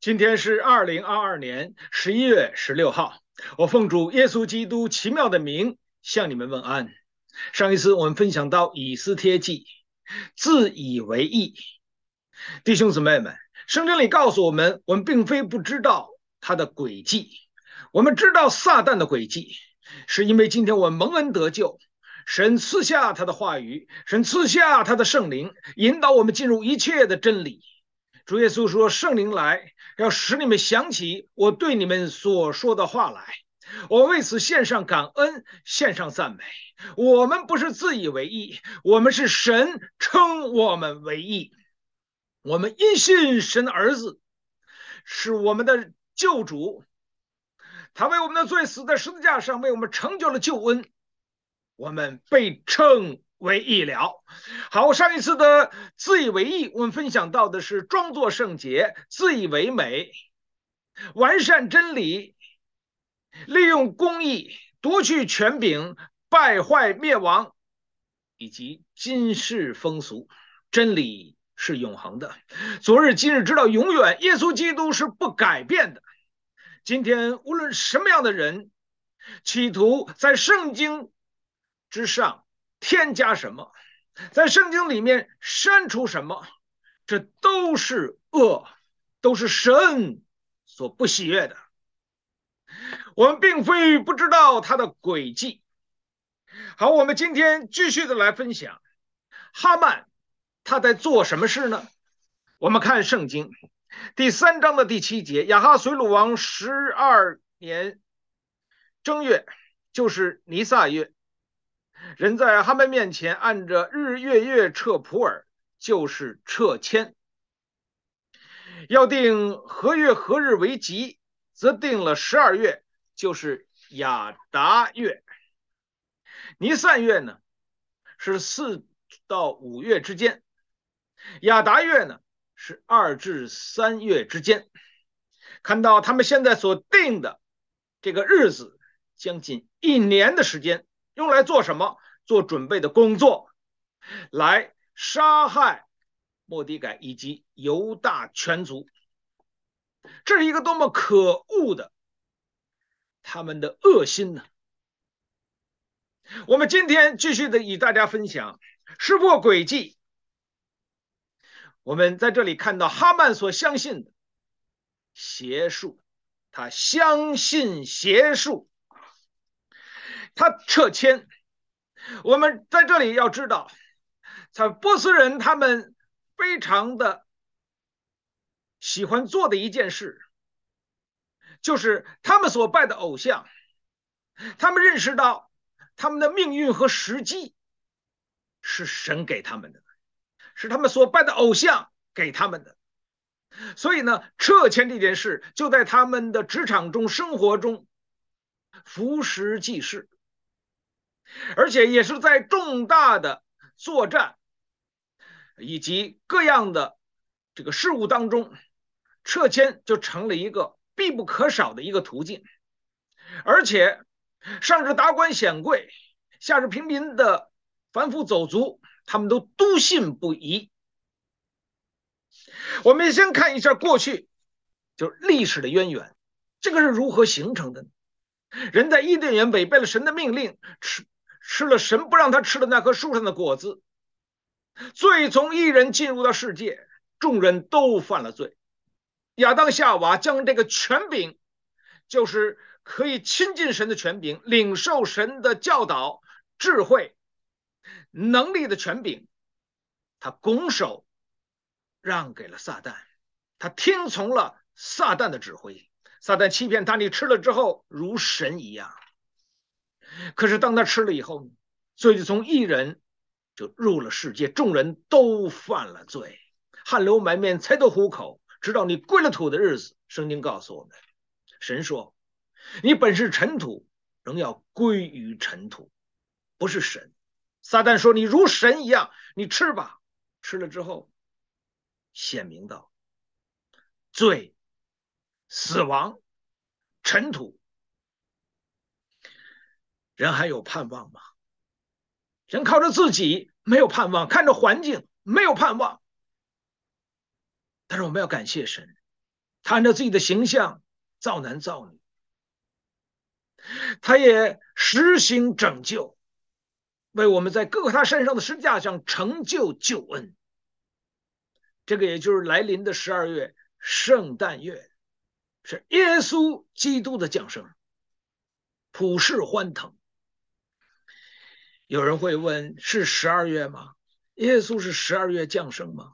今天是二零二二年十一月十六号，我奉主耶稣基督奇妙的名向你们问安。上一次我们分享到以斯帖记，自以为义，弟兄姊妹们，圣经里告诉我们，我们并非不知道他的诡计，我们知道撒旦的诡计，是因为今天我们蒙恩得救，神赐下他的话语，神赐下他的圣灵，引导我们进入一切的真理。主耶稣说：“圣灵来，要使你们想起我对你们所说的话来。我为此献上感恩，献上赞美。我们不是自以为义，我们是神称我们为义。我们因信神的儿子是我们的救主，他为我们的罪死在十字架上，为我们成就了救恩。我们被称。”为义了。好，上一次的自以为义，我们分享到的是装作圣洁、自以为美、完善真理、利用公义夺去权柄、败坏灭亡，以及今世风俗。真理是永恒的，昨日、今日直到永远。耶稣基督是不改变的。今天无论什么样的人，企图在圣经之上。添加什么，在圣经里面删除什么，这都是恶，都是神所不喜悦的。我们并非不知道他的诡计。好，我们今天继续的来分享哈曼他在做什么事呢？我们看圣经第三章的第七节：亚哈随鲁王十二年正月，就是尼撒月。人在哈曼面前按着日月月撤普洱，就是撤迁。要定何月何日为吉，则定了十二月，就是雅达月。尼散月呢，是四到五月之间；雅达月呢，是二至三月之间。看到他们现在所定的这个日子，将近一年的时间。用来做什么？做准备的工作，来杀害莫迪改以及犹大全族。这是一个多么可恶的他们的恶心呢？我们今天继续的与大家分享识破诡计。我们在这里看到哈曼所相信的邪术，他相信邪术。他撤迁，我们在这里要知道，在波斯人他们非常的喜欢做的一件事，就是他们所拜的偶像，他们认识到他们的命运和时机是神给他们的，是他们所拜的偶像给他们的，所以呢，撤迁这件事就在他们的职场中、生活中服食即是。而且也是在重大的作战以及各样的这个事务当中，撤迁就成了一个必不可少的一个途径。而且，上至达官显贵，下至平民的凡夫走卒，他们都笃信不疑。我们先看一下过去，就是历史的渊源，这个是如何形成的呢？人在伊甸园违背了神的命令，吃。吃了神不让他吃的那棵树上的果子，罪从一人进入到世界，众人都犯了罪。亚当夏娃将这个权柄，就是可以亲近神的权柄，领受神的教导、智慧、能力的权柄，他拱手让给了撒旦，他听从了撒旦的指挥。撒旦欺骗他，你吃了之后如神一样。可是当他吃了以后呢，罪就从一人就入了世界，众人都犯了罪，汗流满面，才得糊口，直到你归了土的日子。圣经告诉我们，神说：“你本是尘土，仍要归于尘土。”不是神。撒旦说：“你如神一样，你吃吧。”吃了之后，显明到罪、死亡、尘土。人还有盼望吗？人靠着自己没有盼望，看着环境没有盼望。但是我们要感谢神，他按照自己的形象造男造女，他也实行拯救，为我们在各个他身上的十字架上成就救恩。这个也就是来临的十二月圣诞月，是耶稣基督的降生，普世欢腾。有人会问：是十二月吗？耶稣是十二月降生吗？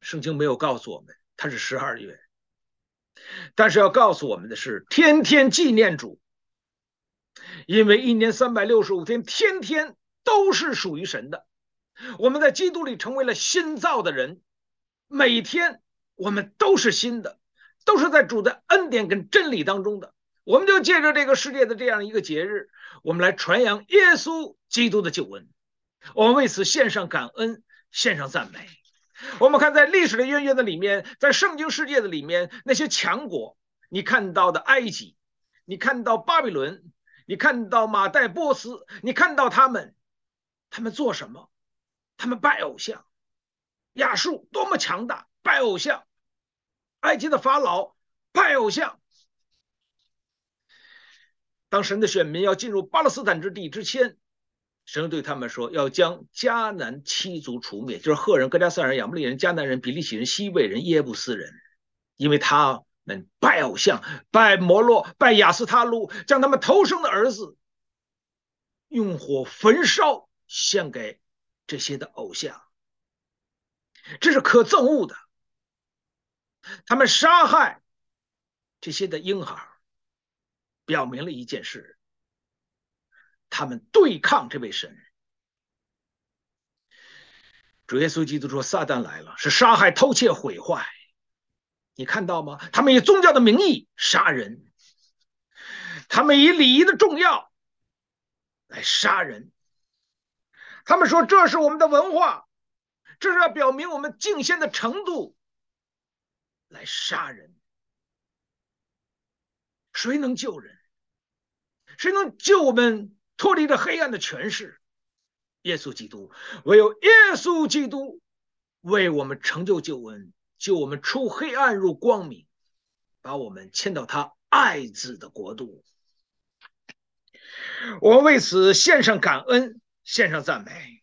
圣经没有告诉我们他是十二月。但是要告诉我们的是，天天纪念主，因为一年三百六十五天，天天都是属于神的。我们在基督里成为了新造的人，每天我们都是新的，都是在主的恩典跟真理当中的。我们就借着这个世界的这样一个节日，我们来传扬耶稣基督的救恩。我们为此献上感恩，献上赞美。我们看，在历史的渊源的里面，在圣经世界的里面，那些强国，你看到的埃及，你看到巴比伦，你看到马代波斯，你看到他们，他们做什么？他们拜偶像。亚述多么强大，拜偶像；埃及的法老拜偶像。当神的选民要进入巴勒斯坦之地之前。神对他们说：“要将迦南七族除灭，就是赫人、哥迦萨人、亚摩利人、迦南人、比利洗人、西魏人、耶布斯人，因为他们拜偶像、拜摩洛、拜亚斯他录，将他们头生的儿子用火焚烧，献给这些的偶像，这是可憎恶的。他们杀害这些的婴孩，表明了一件事。”他们对抗这位神，主耶稣基督说：“撒旦来了，是杀害、偷窃、毁坏。你看到吗？他们以宗教的名义杀人，他们以礼仪的重要来杀人。他们说这是我们的文化，这是要表明我们敬献的程度来杀人。谁能救人？谁能救我们？”脱离了黑暗的权势，耶稣基督，唯有耶稣基督为我们成就救恩，救我们出黑暗入光明，把我们迁到他爱子的国度。我为此献上感恩，献上赞美。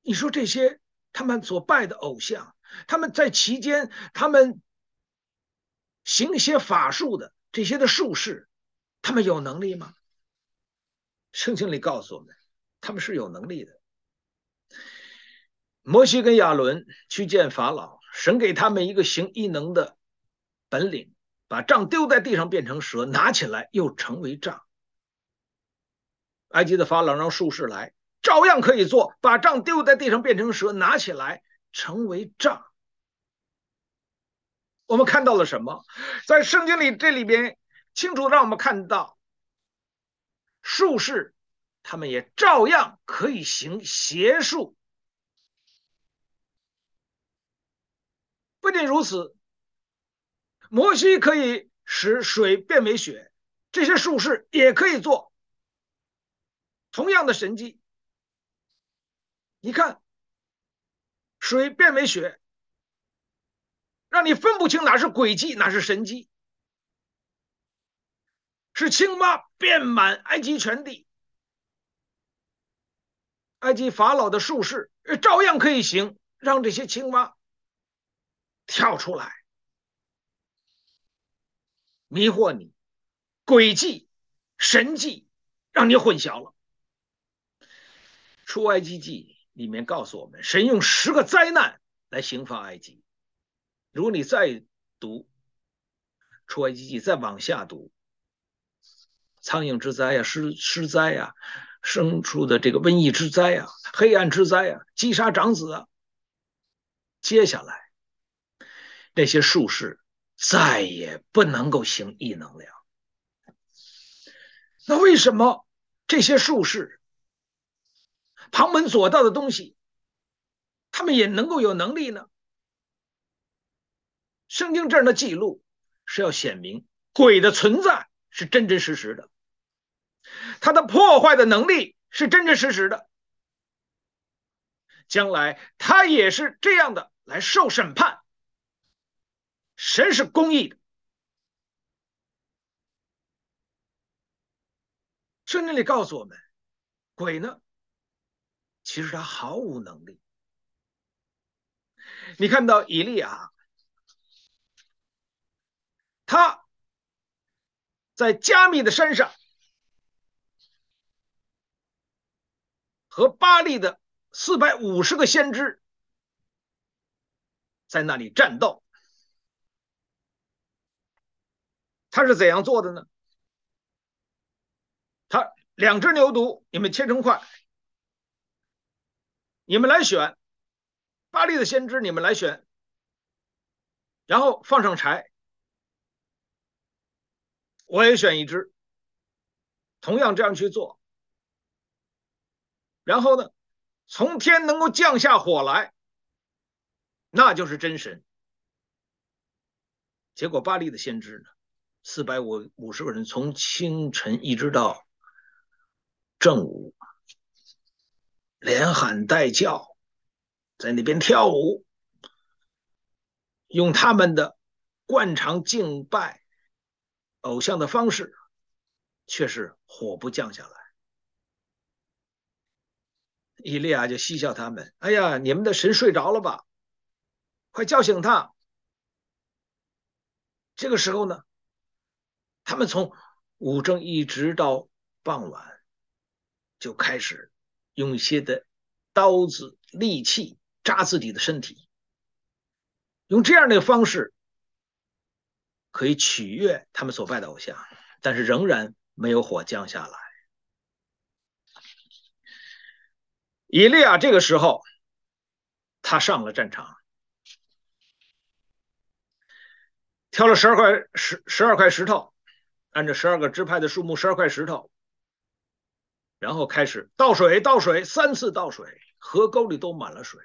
你说这些他们所拜的偶像，他们在其间，他们行一些法术的这些的术士，他们有能力吗？圣经里告诉我们，他们是有能力的。摩西跟亚伦去见法老，神给他们一个行异能的本领，把杖丢在地上变成蛇，拿起来又成为杖。埃及的法老让术士来，照样可以做，把杖丢在地上变成蛇，拿起来成为杖。我们看到了什么？在圣经里这里边清楚让我们看到。术士，他们也照样可以行邪术。不仅如此，摩西可以使水变为血，这些术士也可以做同样的神迹。你看，水变为血，让你分不清哪是诡计，哪是神迹。是青蛙遍满埃及全地，埃及法老的术士照样可以行，让这些青蛙跳出来，迷惑你，诡计、神迹，让你混淆了。出埃及记里面告诉我们，神用十个灾难来刑罚埃及。如果你再读出埃及记，再往下读。苍蝇之灾呀，狮狮灾呀，牲畜的这个瘟疫之灾呀，黑暗之灾呀，击杀长子啊。接下来，那些术士再也不能够行异能了。那为什么这些术士旁门左道的东西，他们也能够有能力呢？圣经这儿的记录是要显明鬼的存在。是真真实实的，他的破坏的能力是真真实实的，将来他也是这样的来受审判，神是公义的。圣经里告诉我们，鬼呢，其实他毫无能力。你看到以利亚，他在加密的山上和巴利的四百五十个先知在那里战斗，他是怎样做的呢？他两只牛犊，你们切成块，你们来选。巴利的先知，你们来选，然后放上柴，我也选一只，同样这样去做。然后呢，从天能够降下火来，那就是真神。结果巴力的先知呢，四百五五十个人，从清晨一直到正午，连喊带叫。在那边跳舞，用他们的惯常敬拜偶像的方式，却是火不降下来。伊利亚就嬉笑他们：“哎呀，你们的神睡着了吧？快叫醒他！”这个时候呢，他们从午正一直到傍晚，就开始用一些的刀子、利器。扎自己的身体，用这样的方式可以取悦他们所拜的偶像，但是仍然没有火降下来。以利亚这个时候，他上了战场，挑了十二块十十二块石头，按照十二个支派的数目，十二块石头，然后开始倒水，倒水，三次倒水，河沟里都满了水。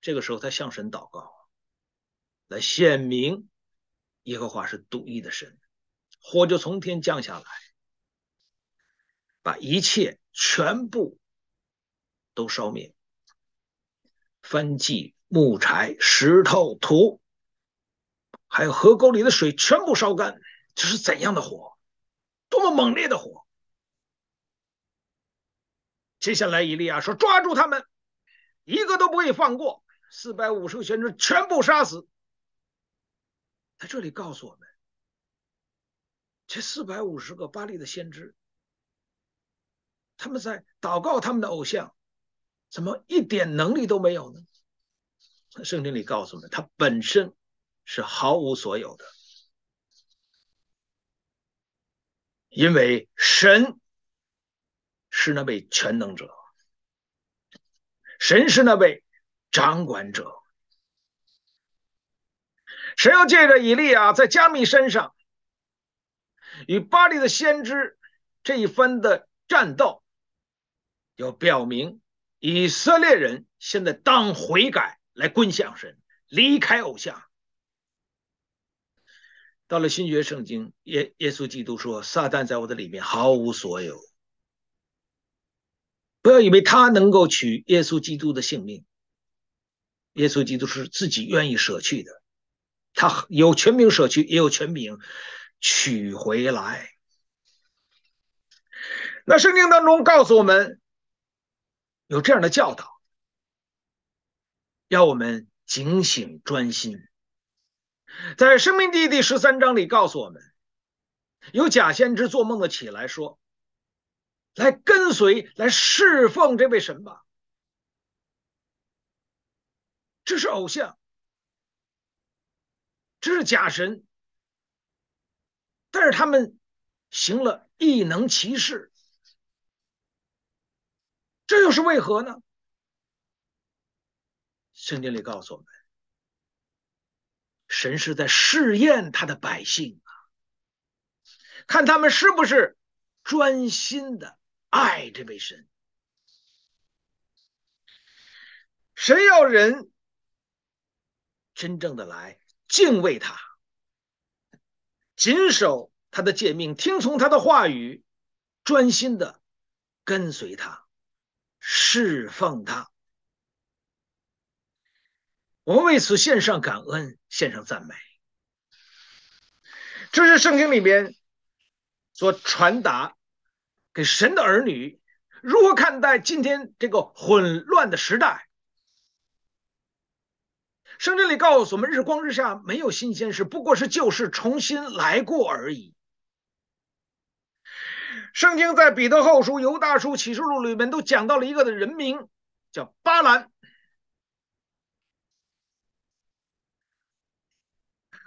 这个时候，他向神祷告，来显明耶和华是独一的神，火就从天降下来，把一切全部都烧灭，燔祭、木柴、石头、土，还有河沟里的水全部烧干。这是怎样的火？多么猛烈的火！接下来，以利亚说：“抓住他们，一个都不会放过。”四百五十个先知全部杀死。在这里告诉我们，这四百五十个巴力的先知，他们在祷告他们的偶像，怎么一点能力都没有呢？圣经里告诉我们，他本身是毫无所有的，因为神是那位全能者，神是那位。掌管者，神要借着以利亚在迦密山上与巴力的先知这一番的战斗，要表明以色列人现在当悔改，来归向神，离开偶像。到了新约圣经，耶耶稣基督说：“撒旦在我的里面毫无所有。”不要以为他能够取耶稣基督的性命。耶稣基督是自己愿意舍去的，他有权柄舍去，也有权柄取回来。那圣经当中告诉我们，有这样的教导，要我们警醒专心。在《生命记》第十三章里告诉我们，有假先知做梦的起来说：“来跟随，来侍奉这位神吧。”这是偶像，这是假神，但是他们行了异能奇事，这又是为何呢？圣经里告诉我们，神是在试验他的百姓啊，看他们是不是专心的爱这位神，神要人。真正的来敬畏他，谨守他的诫命，听从他的话语，专心的跟随他，侍奉他。我们为此献上感恩，献上赞美。这是圣经里边所传达给神的儿女如何看待今天这个混乱的时代。圣经里告诉我们：日光之下没有新鲜事，不过是旧事重新来过而已。圣经在彼得后书、犹大书、启示录里面都讲到了一个的人名，叫巴兰。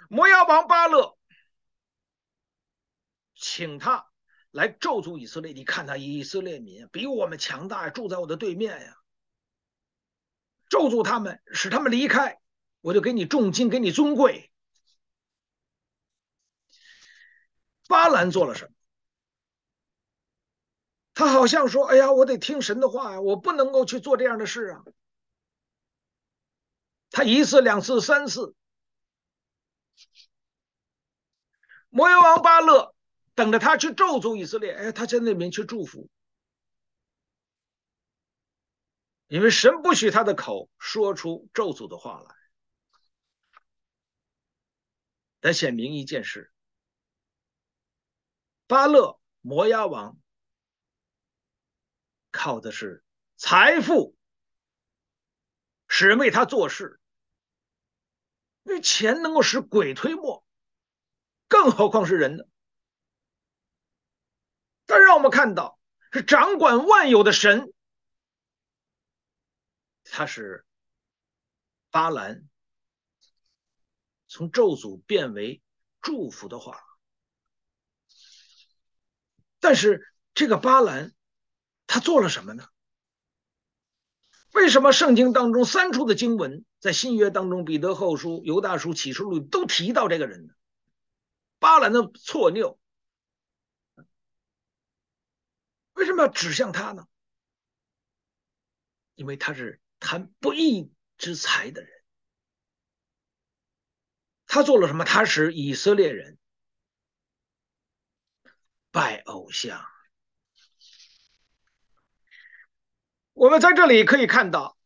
摩押王巴勒请他来咒诅以色列，你看他以色列民比我们强大，住在我的对面呀，咒诅他们，使他们离开，我就给你重金，给你尊贵。巴兰做了什么？他好像说：“哎呀，我得听神的话呀，我不能够去做这样的事啊。”他一次、两次、三次。摩押王巴勒等着他去咒诅以色列，哎，他在那边去祝福，因为神不许他的口说出咒诅的话来。来显明一件事，巴勒摩押王靠的是财富，使人为他做事，因为钱能够使鬼推磨。更何况是人呢？但让我们看到，是掌管万有的神，他是巴兰从咒诅变为祝福的话。但是这个巴兰他做了什么呢？为什么圣经当中三处的经文，在新约当中，彼得后书、犹大书、启示录都提到这个人呢？巴兰的错谬，为什么要指向他呢？因为他是贪不义之财的人。他做了什么？他使以色列人拜偶像。我们在这里可以看到，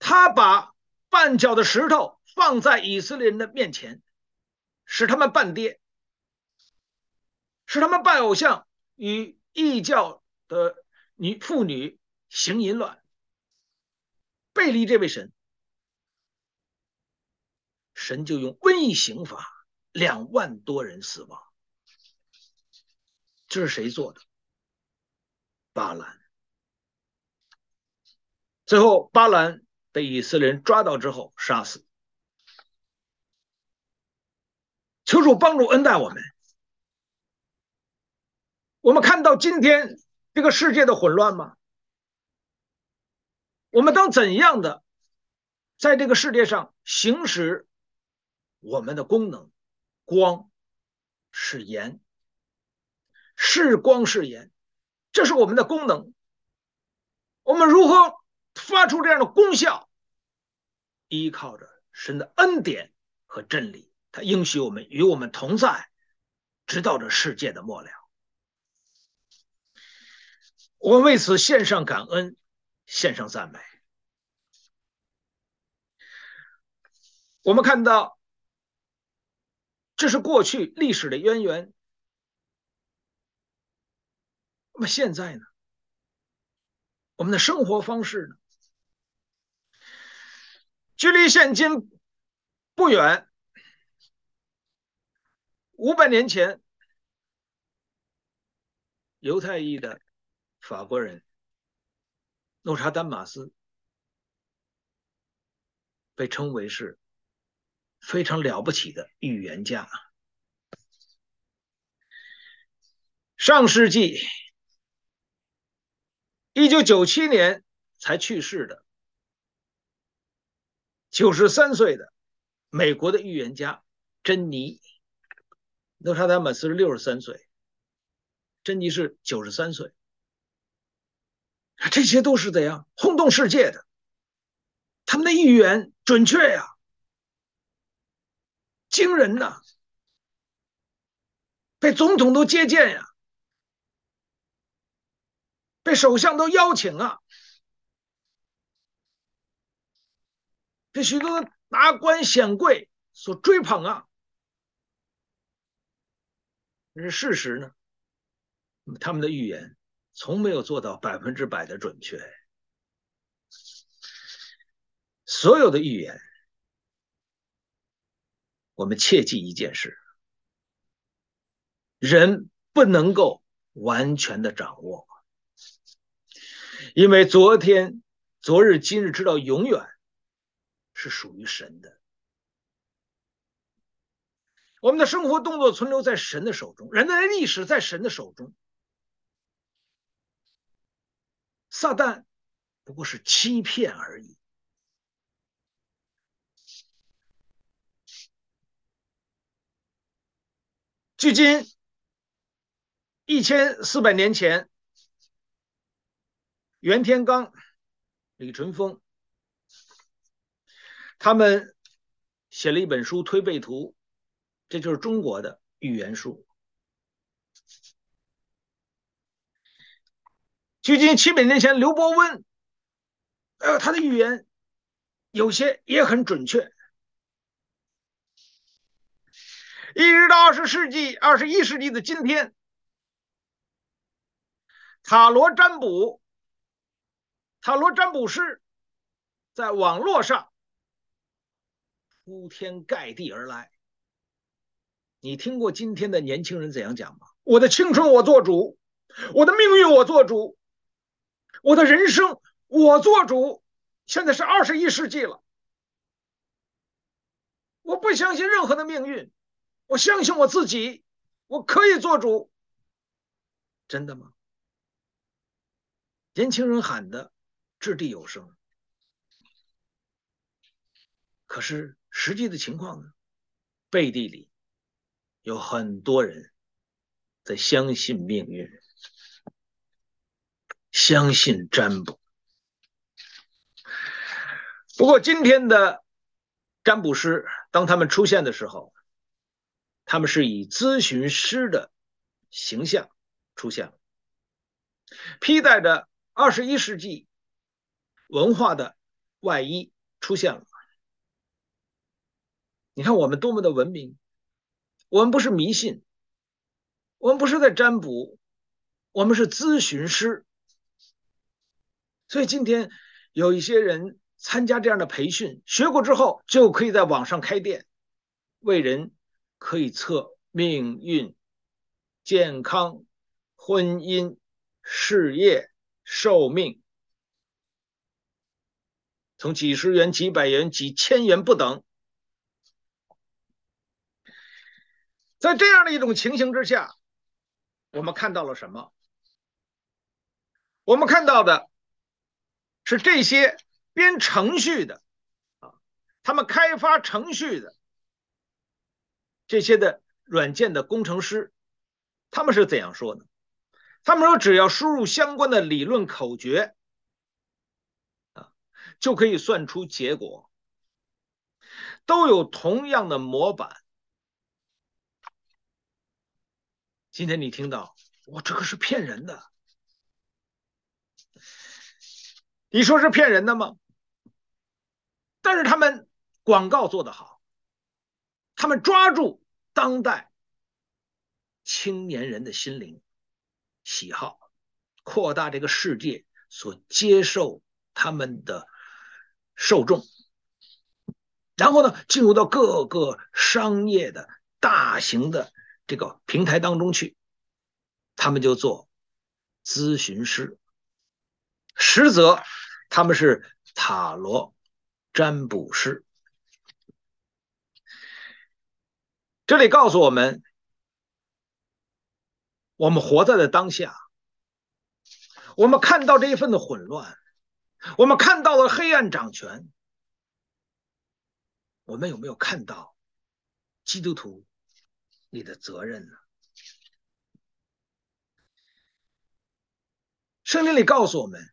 他把绊脚的石头。放在以色列人的面前，使他们绊跌，使他们拜偶像，与异教的女妇女行淫乱，背离这位神，神就用瘟疫刑罚，两万多人死亡。这是谁做的？巴兰。最后，巴兰被以色列人抓到之后杀死。求主帮助恩待我们。我们看到今天这个世界的混乱吗？我们当怎样的在这个世界上行使我们的功能？光是盐，是光是盐，这是我们的功能。我们如何发出这样的功效？依靠着神的恩典和真理。他应许我们与我们同在，直到这世界的末了。我们为此献上感恩，献上赞美。我们看到，这是过去历史的渊源。那么现在呢？我们的生活方式呢？距离现今不远。五百年前，犹太裔的法国人诺查丹马斯被称为是非常了不起的预言家。上世纪一九九七年才去世的九十三岁的美国的预言家珍妮。诺查丹马斯是六十三岁，珍妮是九十三岁，这些都是怎样轰动世界的？他们的预言准确呀，惊人呐，被总统都接见呀，被首相都邀请啊，被许多达官显贵所追捧啊。但是事实呢？他们的预言从没有做到百分之百的准确。所有的预言，我们切记一件事：人不能够完全的掌握，因为昨天、昨日、今日，直到永远，是属于神的。我们的生活动作存留在神的手中，人类的历史在神的手中。撒旦不过是欺骗而已。距今一千四百年前，袁天罡、李淳风他们写了一本书《推背图》。这就是中国的预言书。距今七百年前，刘伯温，呃，他的预言有些也很准确。一直到二十世纪、二十一世纪的今天，塔罗占卜、塔罗占卜师在网络上铺天盖地而来。你听过今天的年轻人怎样讲吗？我的青春我做主，我的命运我做主，我的人生我做主。现在是二十一世纪了，我不相信任何的命运，我相信我自己，我可以做主。真的吗？年轻人喊的掷地有声，可是实际的情况呢？背地里。有很多人在相信命运，相信占卜。不过，今天的占卜师，当他们出现的时候，他们是以咨询师的形象出现了，披戴着二十一世纪文化的外衣出现了。你看，我们多么的文明！我们不是迷信，我们不是在占卜，我们是咨询师。所以今天有一些人参加这样的培训，学过之后就可以在网上开店，为人可以测命运、健康、婚姻、事业、寿命，从几十元、几百元、几千元不等。在这样的一种情形之下，我们看到了什么？我们看到的是这些编程序的啊，他们开发程序的这些的软件的工程师，他们是怎样说呢？他们说，只要输入相关的理论口诀啊，就可以算出结果，都有同样的模板。今天你听到，我这个是骗人的，你说是骗人的吗？但是他们广告做得好，他们抓住当代青年人的心灵喜好，扩大这个世界所接受他们的受众，然后呢，进入到各个商业的大型的。这个平台当中去，他们就做咨询师，实则他们是塔罗占卜师。这里告诉我们，我们活在的当下，我们看到这一份的混乱，我们看到了黑暗掌权，我们有没有看到基督徒？你的责任呢？圣经里告诉我们，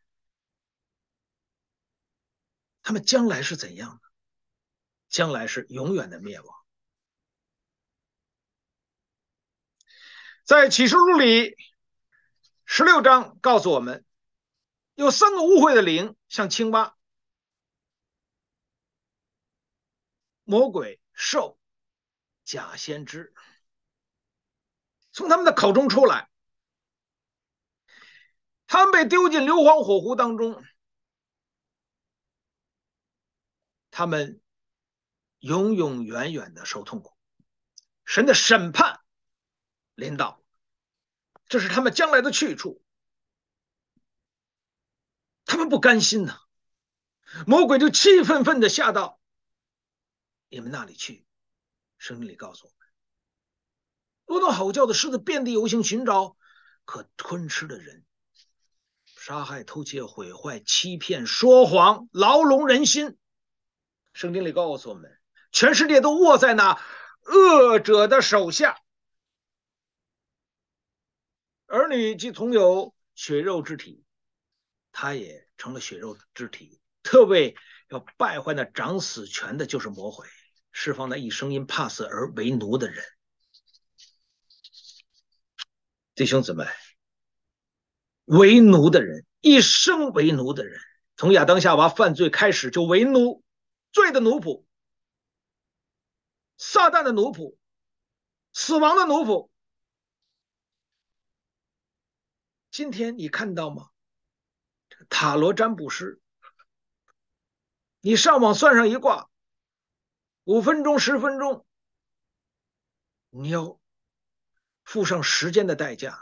他们将来是怎样的？将来是永远的灭亡。在启示录里，十六章告诉我们，有三个污秽的灵，像青蛙、魔鬼、兽、假先知，从他们的口中出来，他们被丢进硫磺火湖当中，他们永永远远的受痛苦，神的审判领导，这是他们将来的去处，他们不甘心呐、魔鬼就气愤愤地下到你们那里去。圣经里告诉我们，如同吼叫的狮子，遍地游行，寻找可吞吃的人，杀害、偷窃、毁坏、欺骗、说谎，牢笼人心。圣经里告诉我们，全世界都握在那恶者的手下。儿女既同有血肉之体，他也成了血肉之体。特为要败坏那掌死权的，就是魔鬼，释放那一生因怕死而为奴的人。弟兄姊妹，为奴的人，一生为奴的人，从亚当夏娃犯罪开始就为奴，罪的奴仆，撒旦的奴仆，死亡的奴仆。今天你看到吗？塔罗占卜师。你上网算上一卦，五分钟、十分钟，你要付上时间的代价、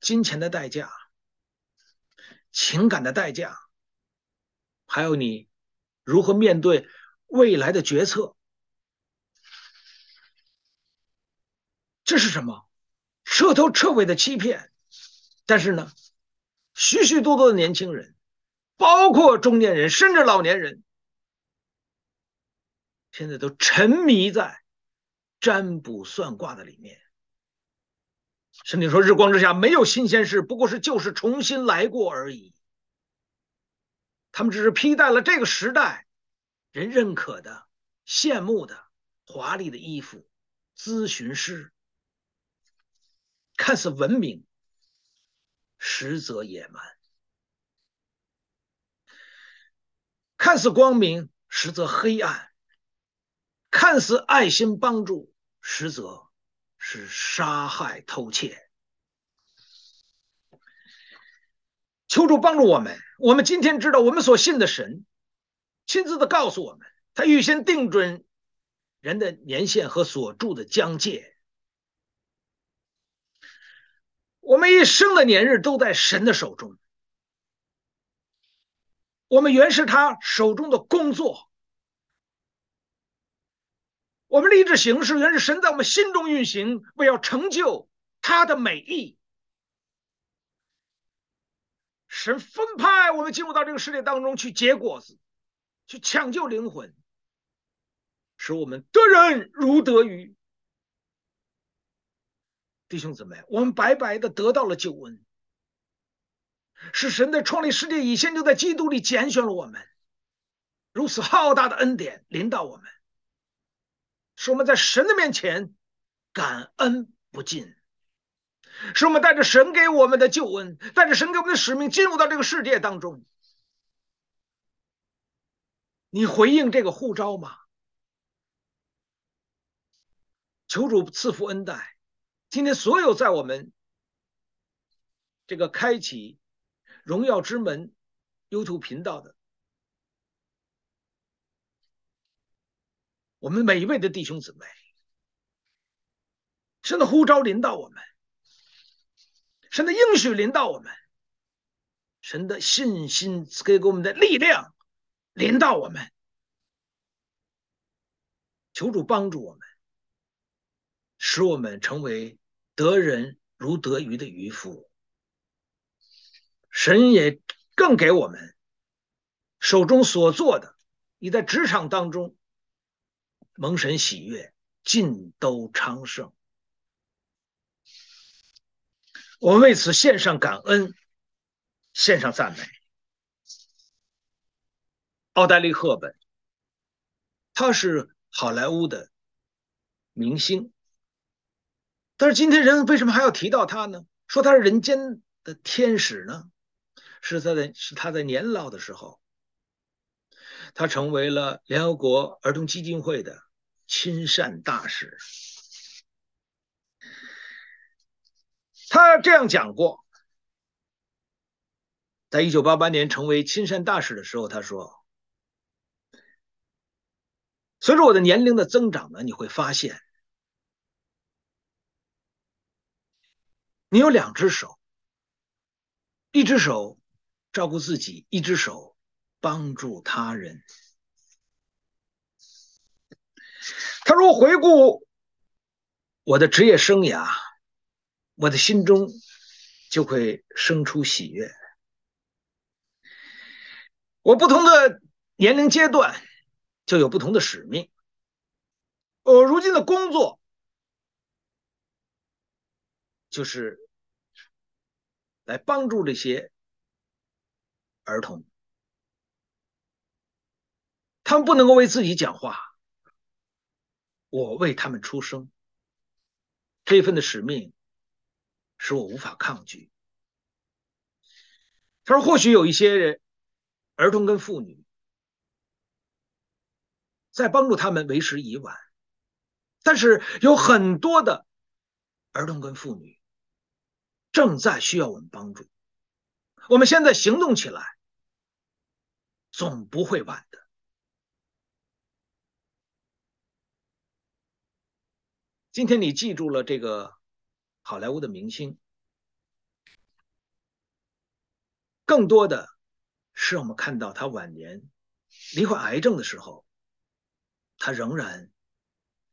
金钱的代价、情感的代价，还有你如何面对未来的决策，这是什么？彻头彻尾的欺骗。但是呢，许许多多的年轻人。包括中年人，甚至老年人，现在都沉迷在占卜算卦的里面。圣经说：“日光之下没有新鲜事，不过是旧事重新来过而已。”他们只是披戴了这个时代人认可的、羡慕的、华丽的衣服，咨询师看似文明，实则野蛮。看似光明，实则黑暗；看似爱心帮助，实则是杀害偷窃。求助帮助我们。我们今天知道，我们所信的神亲自的告诉我们，他预先定准人的年限和所住的疆界。我们一生的年日都在神的手中。我们原是他手中的工作，我们立志行事原是神在我们心中运行，为要成就他的美意。神分派我们进入到这个世界当中去结果子，去抢救灵魂，使我们得人如得鱼。弟兄姊妹，我们白白的得到了救恩。是神在创立世界以前就在基督里拣选了我们，如此浩大的恩典临到我们，使我们在神的面前感恩不尽，使我们带着神给我们的救恩，带着神给我们的使命进入到这个世界当中。你回应这个呼召吗？求主赐福恩待，今天所有在我们这个开启。荣耀之门 YouTube 频道的，我们每一位的弟兄姊妹，神的呼召临到我们，神的应许临到我们，神的信心给给我们的力量临到我们，求主帮助我们，使我们成为得人如得鱼的渔夫。神也更给我们手中所做的，你在职场当中蒙神喜悦，尽都昌盛。我们为此献上感恩，献上赞美。奥黛丽·赫本，他是好莱坞的明星，但是今天人为什么还要提到他呢？说他是人间的天使呢？是他在是他在年老的时候，他成为了联合国儿童基金会的亲善大使。他这样讲过，在一九八八年成为亲善大使的时候，他说：“随着我的年龄的增长呢，你会发现，你有两只手，一只手照顾自己，一只手帮助他人。”他说：“回顾我的职业生涯。”我的心中就会生出喜悦。我不同的年龄阶段就有不同的使命。我如今的工作就是来帮助这些儿童，他们不能够为自己讲话，我为他们出声。这份的使命。使我无法抗拒。他说：“或许有一些人，儿童跟妇女，在帮助他们为时已晚，但是有很多的儿童跟妇女正在需要我们帮助。我们现在行动起来，总不会晚的。”今天你记住了这个。好莱坞的明星，更多的是我们看到他晚年罹患癌症的时候，他仍然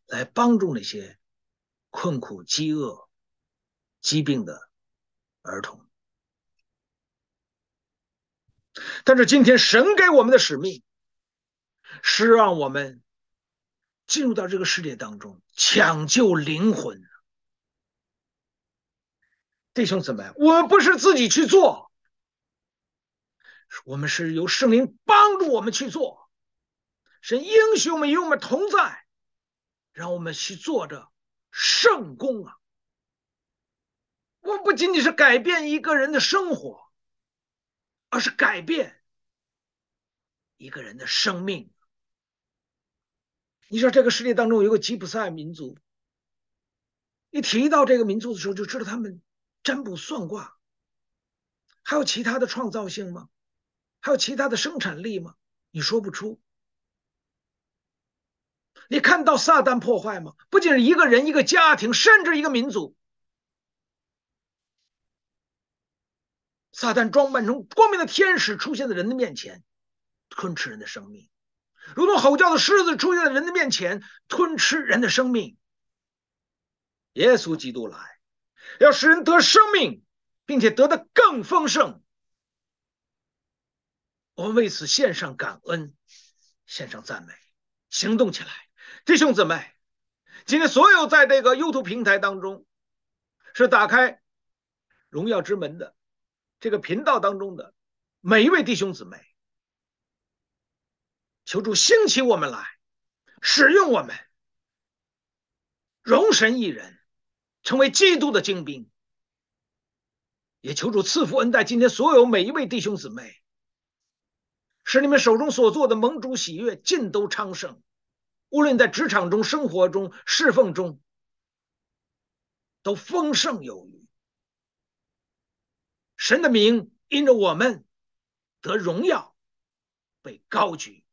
来帮助那些困苦、饥饿、疾病的儿童。但是今天神给我们的使命，是让我们进入到这个世界当中，抢救灵魂。弟兄姊妹，我们不是自己去做，我们是由圣灵帮助我们去做。神应许我们与我们同在，让我们去做着圣工啊！不仅仅是改变一个人的生活，而是改变一个人的生命。你说这个世界当中有个吉普赛民族，一提到这个民族的时候，就知道他们。占卜算卦，还有其他的创造性吗？还有其他的生产力吗？你说不出。你看到撒旦破坏吗？不仅是一个人、一个家庭，甚至一个民族。撒旦装扮成光明的天使出现在人的面前，吞吃人的生命，如同吼叫的狮子出现在人的面前，吞吃人的生命。耶稣基督来。要使人得生命，并且得的更丰盛。我们为此献上感恩，献上赞美，行动起来，弟兄姊妹！今天所有在这个 YouTube 平台当中是打开荣耀之门的这个频道当中的每一位弟兄姊妹，求主兴起我们来，使用我们，容神一人。成为基督的精兵，也求主赐福恩待今天所有每一位弟兄姊妹，使你们手中所做的蒙主喜悦，尽都昌盛。无论在职场中、生活中、侍奉中，都丰盛有余。神的名因着我们得荣耀，被高举。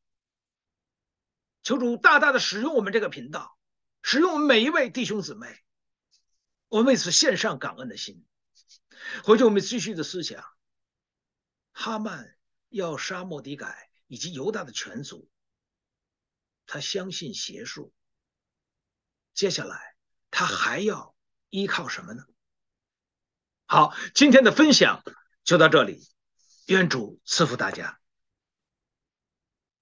求主大大的使用我们这个频道，使用我们每一位弟兄姊妹。我们为此献上感恩的心。回去我们继续的思想，哈曼要杀莫迪改以及犹大的全族，他相信邪术。接下来他还要依靠什么呢？好，今天的分享就到这里，愿主赐福大家。